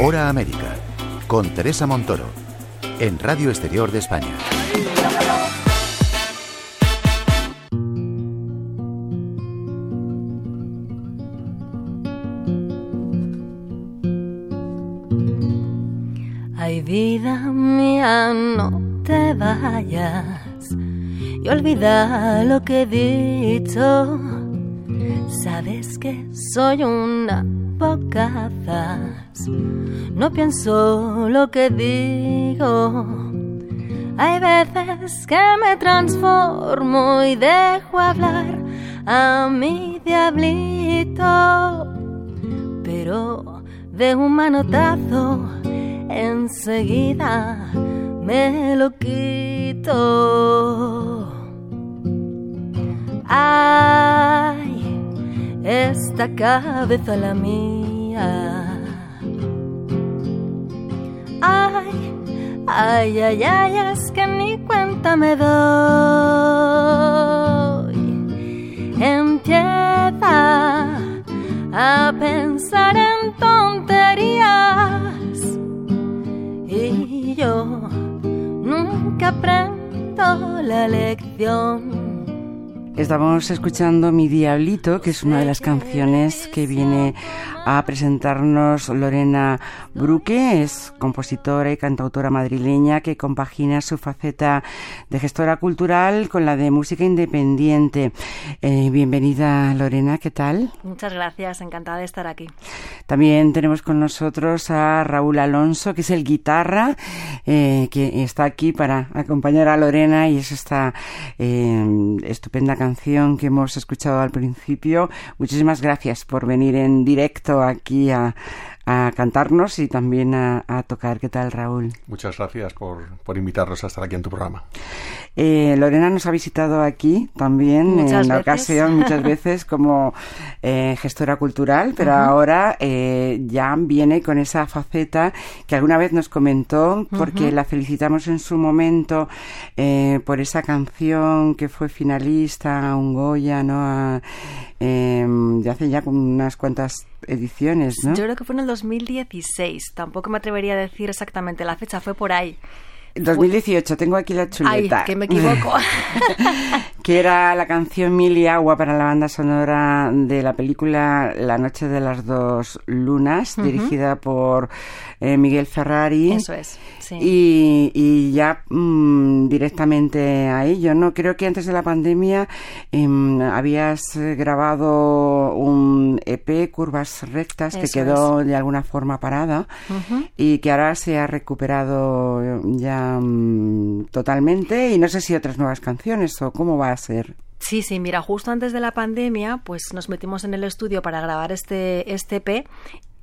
Hora América, con Teresa Montoro, en Radio Exterior de España. Ay, vida mía, no te vayas y olvida lo que he dicho. Sabes que soy una bocazas, no pienso lo que digo. Hay veces que me transformo y dejo hablar a mi diablito, pero de un manotazo enseguida me lo quito. Ay, esta cabeza la mía. Ay, ay, ay, ay, es que ni cuenta me doy. Empieza a pensar en tonterías y yo nunca aprendo la lección. Estamos escuchando Mi Diablito, que es una de las canciones que viene a presentarnos Lorena Bruque, es compositora y cantautora madrileña que compagina su faceta de gestora cultural con la de música independiente. Eh, bienvenida Lorena, ¿qué tal? Muchas gracias, encantada de estar aquí. También tenemos con nosotros a Raúl Alonso, que es el guitarra, eh, que está aquí para acompañar a Lorena y es esta eh, estupenda canción que hemos escuchado al principio. Muchísimas gracias por venir en directo aquí a, a cantarnos y también a, a, tocar. ¿Qué tal, Raúl? Muchas gracias por, por invitarnos a estar aquí en tu programa. Eh, Lorena nos ha visitado aquí también muchas en la ocasión, muchas veces como eh, gestora cultural, pero uh -huh. ahora eh, ya viene con esa faceta que alguna vez nos comentó, porque uh -huh. la felicitamos en su momento eh, por esa canción que fue finalista a un Goya, ¿no? A, de hace ya unas cuantas ediciones, ¿no? Yo creo que fue en el 2016. Tampoco me atrevería a decir exactamente la fecha, fue por ahí. 2018, tengo aquí la chuleta. Ay, que me equivoco. que era la canción Mil y Agua para la banda sonora de la película La Noche de las Dos Lunas, uh -huh. dirigida por eh, Miguel Ferrari. Eso es, sí. Y, y ya mmm, directamente a ello, ¿no? Creo que antes de la pandemia eh, habías grabado un EP, Curvas Rectas, que quedó es. de alguna forma parada Uh -huh. y que ahora se ha recuperado ya totalmente y no sé si otras nuevas canciones o cómo va a ser. Sí, sí, mira, justo antes de la pandemia, pues nos metimos en el estudio para grabar este, este EP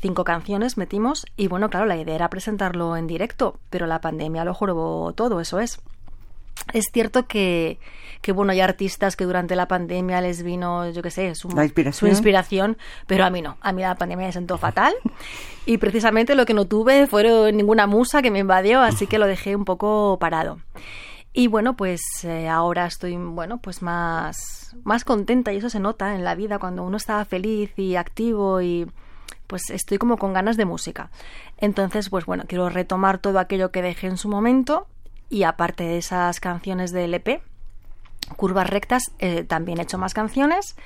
cinco canciones metimos y bueno, claro, la idea era presentarlo en directo, pero la pandemia lo jorobó todo, eso es. Es cierto que, que, bueno, hay artistas que durante la pandemia les vino, yo qué sé, su inspiración. su inspiración, pero a mí no. A mí la pandemia me sentó fatal y precisamente lo que no tuve fueron ninguna musa que me invadió, así que lo dejé un poco parado. Y bueno, pues eh, ahora estoy, bueno, pues más, más contenta y eso se nota en la vida cuando uno está feliz y activo y pues estoy como con ganas de música. Entonces, pues bueno, quiero retomar todo aquello que dejé en su momento y aparte de esas canciones del EP, Curvas Rectas, eh, también he hecho más canciones.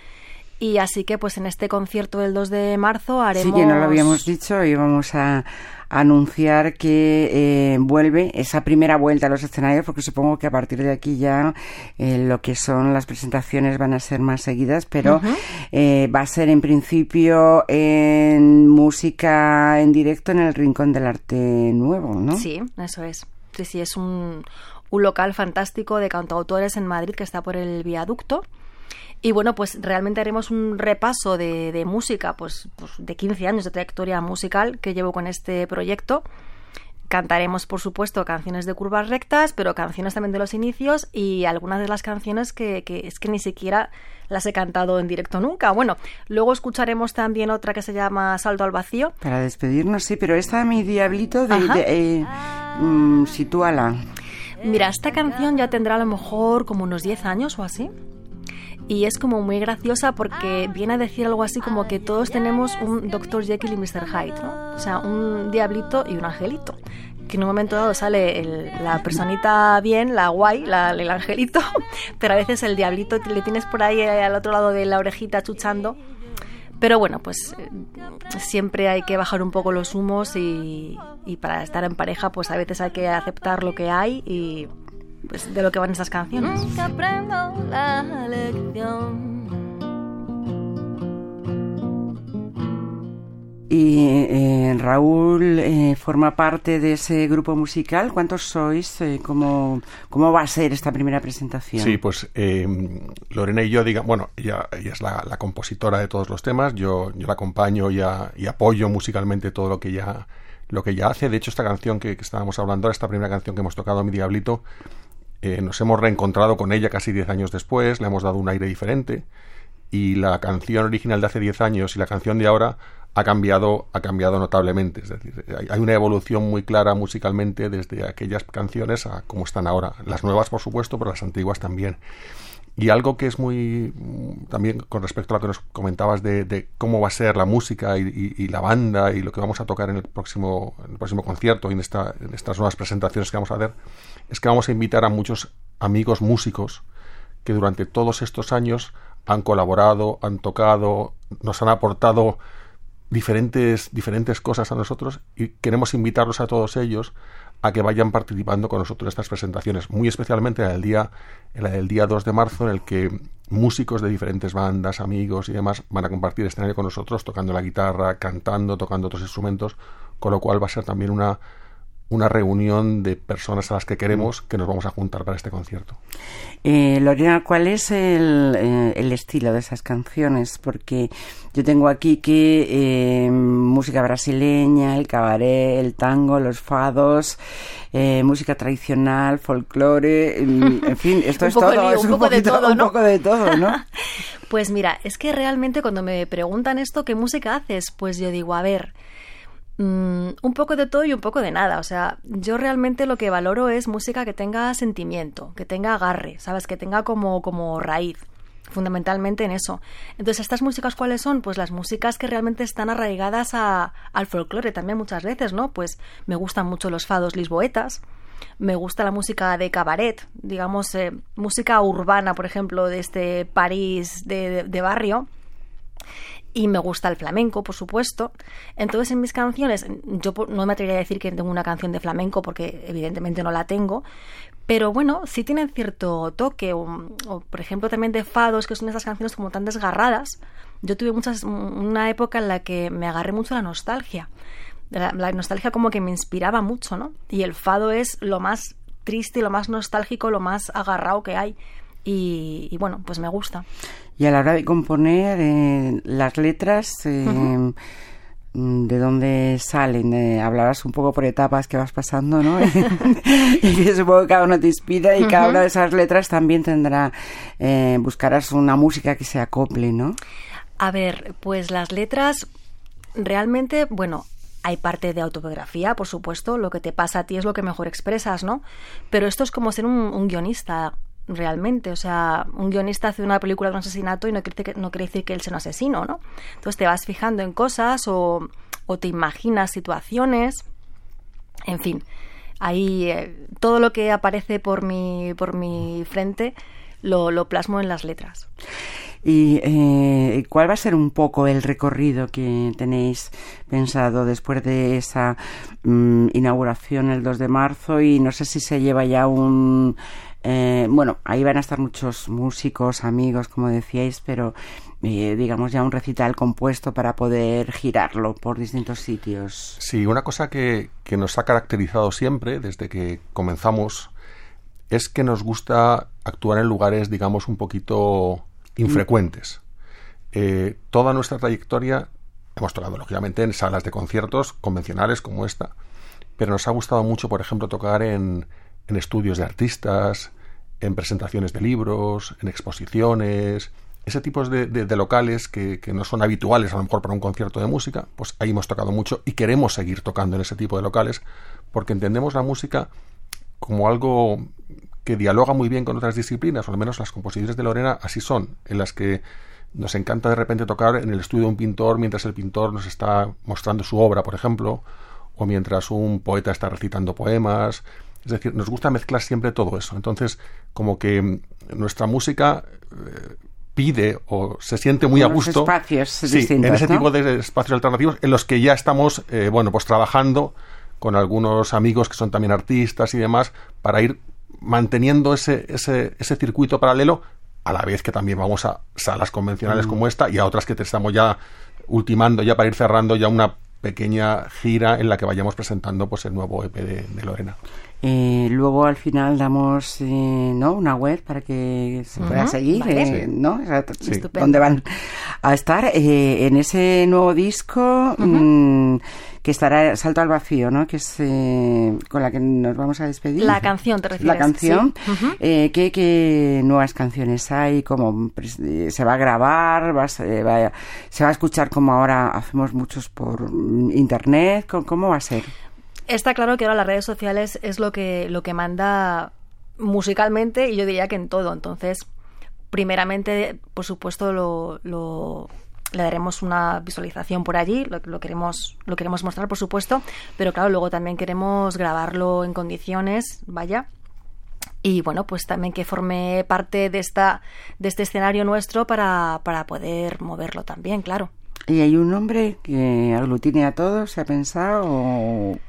Y así que pues en este concierto del 2 de marzo haremos... Sí, que no lo habíamos dicho y vamos a anunciar que eh, vuelve esa primera vuelta a los escenarios porque supongo que a partir de aquí ya eh, lo que son las presentaciones van a ser más seguidas pero uh -huh. eh, va a ser en principio en música en directo en el Rincón del Arte Nuevo, ¿no? Sí, eso es. Sí, es un, un local fantástico de cantautores en Madrid que está por el viaducto. Y bueno, pues realmente haremos un repaso de, de música, pues, pues, de 15 años de trayectoria musical que llevo con este proyecto. Cantaremos, por supuesto, canciones de curvas rectas, pero canciones también de los inicios y algunas de las canciones que, que es que ni siquiera las he cantado en directo nunca. Bueno, luego escucharemos también otra que se llama Salto al Vacío. Para despedirnos, sí, pero esta, mi diablito, de, de eh, mmm, sitúala. Mira, esta canción ya tendrá a lo mejor como unos 10 años o así. Y es como muy graciosa porque viene a decir algo así como que todos tenemos un Dr. Jekyll y Mr. Hyde, ¿no? O sea, un diablito y un angelito. Que en un momento dado sale la personita bien, la guay, la, el angelito, pero a veces el diablito le tienes por ahí al otro lado de la orejita chuchando. Pero bueno, pues eh, siempre hay que bajar un poco los humos y, y para estar en pareja, pues a veces hay que aceptar lo que hay y pues, de lo que van esas canciones. Nunca aprendo la lección. Y eh, Raúl eh, forma parte de ese grupo musical. ¿Cuántos sois? Eh, ¿cómo, ¿Cómo va a ser esta primera presentación? Sí, pues Lorena y yo, diga, bueno, ella, ella es la, compositora de todos los temas. Yo, yo la acompaño y, y apoyo musicalmente todo lo que ella lo que ella hace. De hecho, esta canción que, que estábamos hablando, esta primera canción que hemos tocado, Mi Diablito, eh, nos hemos reencontrado con ella casi 10 años después, le hemos dado un aire diferente y la canción original de hace 10 años y la canción de ahora ha cambiado, ha cambiado notablemente. Es decir, hay una evolución muy clara musicalmente desde aquellas canciones a cómo están ahora. Las nuevas, por supuesto, pero las antiguas también. Y algo que es muy también con respecto a lo que nos comentabas de, cómo va a ser la música y, la banda y lo que vamos a tocar en el próximo, en el próximo concierto y en, esta, en estas nuevas presentaciones que vamos a hacer, es que vamos a invitar a muchos amigos músicos que durante todos estos años han colaborado, han tocado, nos han aportado diferentes, diferentes cosas a nosotros y queremos invitarlos a todos ellos a que vayan participando con nosotros en estas presentaciones, muy especialmente en el día, el día 2 de marzo, en el que músicos de diferentes bandas, amigos y demás van a compartir escenario con nosotros, tocando la guitarra, cantando, tocando otros instrumentos, con lo cual va a ser también una, una reunión de personas a las que queremos que nos vamos a juntar para este concierto. Eh, Lorena, ¿cuál es el, eh, el, estilo de esas canciones? Porque yo tengo aquí que eh, música brasileña, el cabaret, el tango, los fados, eh, música tradicional, folclore, en fin, esto es todo, es un, poco de todo, un poco de todo, ¿no? pues mira, es que realmente cuando me preguntan esto, ¿qué música haces? Pues yo digo, a ver, Mm, un poco de todo y un poco de nada. O sea, yo realmente lo que valoro es música que tenga sentimiento, que tenga agarre, ¿sabes? Que tenga como, como raíz fundamentalmente en eso. Entonces, ¿estas músicas cuáles son? Pues las músicas que realmente están arraigadas a, al folclore también muchas veces, ¿no? Pues me gustan mucho los fados lisboetas, me gusta la música de cabaret, digamos, eh, música urbana, por ejemplo, de este París de barrio y me gusta el flamenco, por supuesto. Entonces, en mis canciones, yo no me atrevería a decir que tengo una canción de flamenco porque evidentemente no la tengo, pero bueno, sí tienen cierto toque, o, por ejemplo también de fados, que son esas canciones como tan desgarradas. Yo tuve muchas, una época en la que me agarré mucho a la nostalgia. La, la nostalgia como que me inspiraba mucho, ¿no? Y el fado es lo más triste, lo más nostálgico, lo más agarrado que hay. Y, y, bueno, pues me gusta. Y a la hora de componer eh, las letras, eh, mm, ¿de dónde salen? Eh, hablabas un poco por etapas que vas pasando, ¿no? y que supongo que cada uno te inspira y cada una de esas letras también tendrá, buscarás una música que se acople, ¿no? A ver, pues las letras realmente, bueno, hay parte de autobiografía, por supuesto, lo que te pasa a ti es lo que mejor expresas, ¿no? Pero esto es como ser un guionista realmente. O sea, un guionista hace una película de un asesinato y no quiere, decir que él sea un asesino, ¿no? Entonces te vas fijando en cosas o, o te imaginas situaciones. En fin, ahí eh, todo lo que aparece por mi, por mi frente lo, lo plasmo en las letras. ¿Y eh, cuál va a ser un poco el recorrido que tenéis pensado después de esa mm, inauguración el 2 de marzo? Y no sé si se lleva ya un eh, bueno, ahí van a estar muchos músicos, amigos, como decíais, pero eh, digamos ya un recital compuesto para poder girarlo por distintos sitios. Sí, una cosa que, que nos ha caracterizado siempre desde que comenzamos es que nos gusta actuar en lugares, digamos, un poquito infrecuentes. Eh, toda nuestra trayectoria hemos tocado, lógicamente, en salas de conciertos convencionales como esta, pero nos ha gustado mucho, por ejemplo, tocar en, en estudios de artistas, en presentaciones de libros, en exposiciones, ese tipo de, de, locales que, que, no son habituales a lo mejor para un concierto de música, pues ahí hemos tocado mucho y queremos seguir tocando en ese tipo de locales porque entendemos la música como algo que dialoga muy bien con otras disciplinas, o al menos las composiciones de Lorena así son, en las que nos encanta de repente tocar en el estudio de un pintor mientras el pintor nos está mostrando su obra, por ejemplo, o mientras un poeta está recitando poemas. Es decir, nos gusta mezclar siempre todo eso. Entonces, como que nuestra música eh, pide o se siente muy a gusto espacios en ese tipo de espacios alternativos en los que ya estamos, eh, bueno, pues trabajando con algunos amigos que son también artistas y demás para ir manteniendo ese, ese, ese circuito paralelo a la vez que también vamos a salas convencionales mm. como esta y a otras que te estamos ya ultimando ya para ir cerrando ya una pequeña gira en la que vayamos presentando pues el nuevo EP de, Lorena. Eh, luego al final damos eh, ¿no? una web para que se pueda seguir, eh, ¿no? ¿Dónde van a estar? en ese nuevo disco que estará Salto al Vacío, ¿no? Que es eh, con la que nos vamos a despedir. La canción, te refieres. La canción. Eh, ¿qué, nuevas canciones hay? ¿Cómo eh, se va a grabar? Va, se va a escuchar como ahora hacemos muchos por internet? ¿Cómo, va a ser? Está claro que ahora las redes sociales es lo que, lo que manda musicalmente y yo diría que en todo. Entonces, primeramente, por supuesto, lo, lo le daremos una visualización por allí, lo, queremos, lo queremos mostrar, por supuesto, pero claro, luego también queremos grabarlo en condiciones, vaya, y bueno, pues también que forme parte de esta, de este escenario nuestro para, para poder moverlo también, claro. ¿Y hay un nombre que aglutine a todos? ¿Se ha pensado?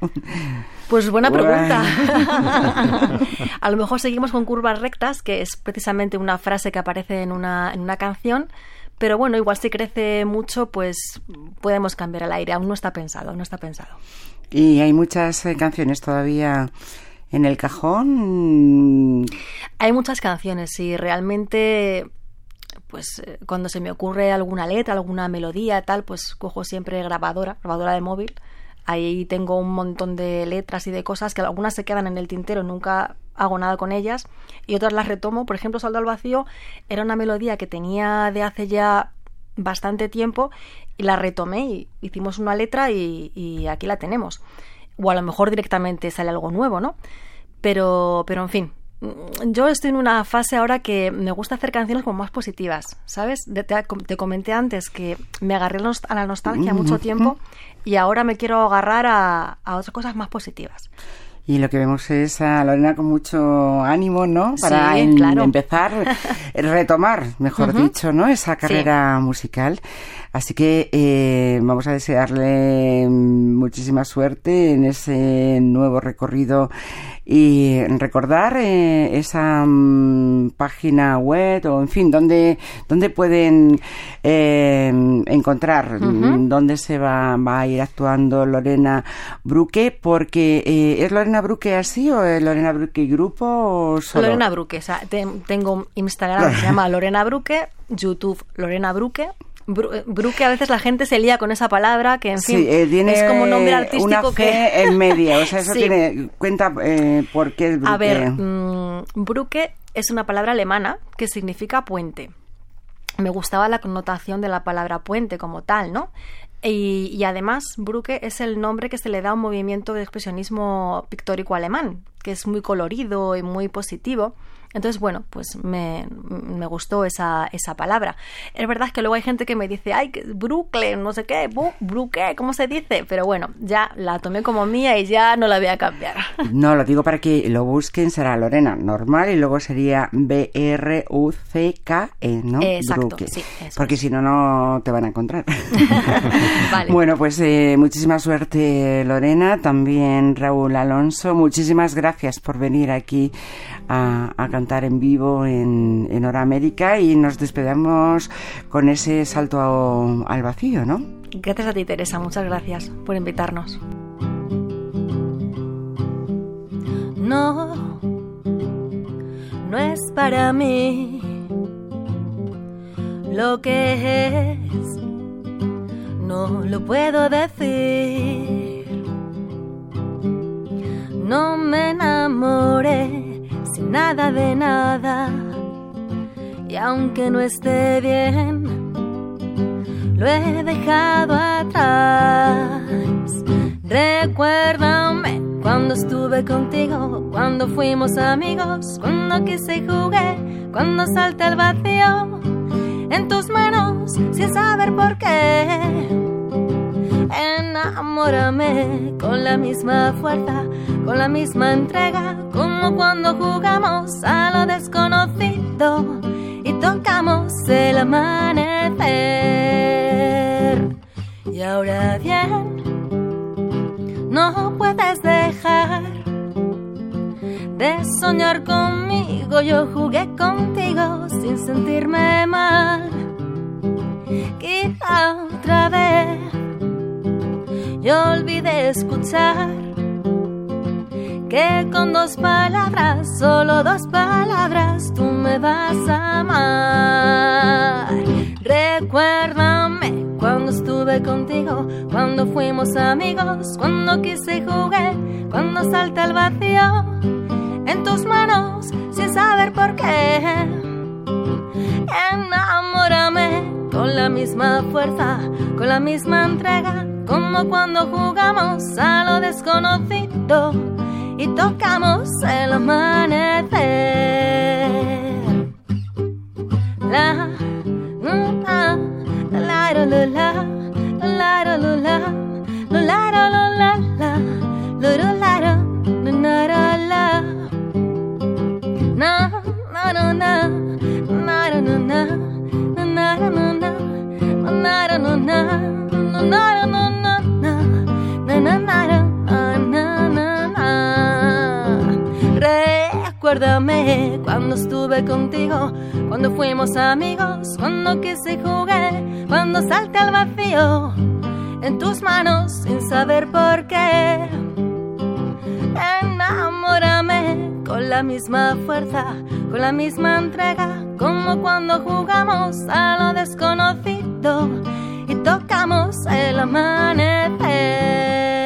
Pues buena pregunta. a lo mejor seguimos con curvas rectas, que es precisamente una frase que aparece en una, en una canción, pero bueno, igual si crece mucho, pues podemos cambiar el aire. Aún no está pensado, no está pensado. Y hay muchas eh, canciones todavía en el cajón. Hay muchas canciones y realmente pues eh, cuando se me ocurre alguna letra, alguna melodía, tal, pues cojo siempre grabadora, grabadora de móvil. Ahí tengo un montón de letras y de cosas que algunas se quedan en el tintero, nunca hago nada con ellas y otras las retomo. Por ejemplo, Saldo al Vacío era una melodía que tenía de hace ya bastante tiempo y la retomé y hicimos una letra y, aquí la tenemos. O a lo mejor directamente sale algo nuevo, ¿no? Pero, pero en fin, yo estoy en una fase ahora que me gusta hacer canciones como más positivas, ¿sabes? Te, comenté antes que me agarré a la nostalgia mucho tiempo y ahora me quiero agarrar a, a otras cosas más positivas. Y lo que vemos es a Lorena con mucho ánimo, ¿no? Para empezar, retomar, mejor dicho, ¿no? Esa carrera musical. Así que eh, vamos a desearle muchísima suerte en ese nuevo recorrido y recordar eh, esa mm, página web o en fin dónde dónde pueden eh, encontrar dónde se va, va, a ir actuando Lorena Bruque porque es Lorena Bruque así o es Lorena Bruque grupo o solo? Lorena Bruque o sea, tengo Instagram que se llama Lorena Bruque YouTube Lorena Bruque Bruque a veces la gente se lía con esa palabra que en fin eh, es como un nombre artístico una que en media o sea eso tiene cuenta eh, por qué es Bruque a ver mm, Bruque es una palabra alemana que significa puente. Me gustaba la connotación de la palabra puente como tal no y, y, además, Bruque es el nombre que se le da a un movimiento de expresionismo pictórico alemán, que es muy colorido y muy positivo. Entonces, bueno, pues me, me gustó esa, esa, palabra. Es verdad que luego hay gente que me dice, ay, Brooklyn, no sé qué, Bruque, ¿cómo se dice? Pero bueno, ya la tomé como mía y ya no la voy a cambiar. No, lo digo para que lo busquen, será Lorena normal y luego sería B-R-U-C-K-E, ¿no? Exacto, sí. Porque si no, no te van a encontrar. vale. Bueno, pues eh, muchísima suerte, Lorena. También Raúl Alonso, muchísimas gracias por venir aquí a, a cantar en vivo en, Hora América y nos despedamos con ese salto al vacío, ¿no? Gracias a ti, Teresa. Muchas gracias por invitarnos. No, no es para mí lo que es, no lo puedo decir. No me enamoré nada de nada. Y aunque no esté bien, lo he dejado atrás. Recuérdame cuando estuve contigo, cuando fuimos amigos, cuando quise jugué, cuando salté el vacío en tus manos sin saber por qué. Enamórame con la misma fuerza, con la misma entrega, como cuando jugamos a lo desconocido y tocamos el amanecer. Y ahora bien, no puedes dejar de soñar conmigo. Yo jugué contigo sin sentirme mal. Quizá otra vez yo olvidé escuchar que con dos palabras, solo dos palabras, tú me vas a amar. Recuérdame cuando estuve contigo, cuando fuimos amigos, cuando quise jugar, cuando salta el vacío en tus manos sin saber por qué. Enamórame con la misma fuerza, con la misma entrega, como cuando jugamos a lo desconocido y tocamos el amanecer. Cuando estuve contigo, cuando fuimos amigos, cuando quise jugué, cuando salté al vacío en tus manos sin saber por qué. Enamórame con la misma fuerza, con la misma entrega, como cuando jugamos a lo desconocido y tocamos el amanecer.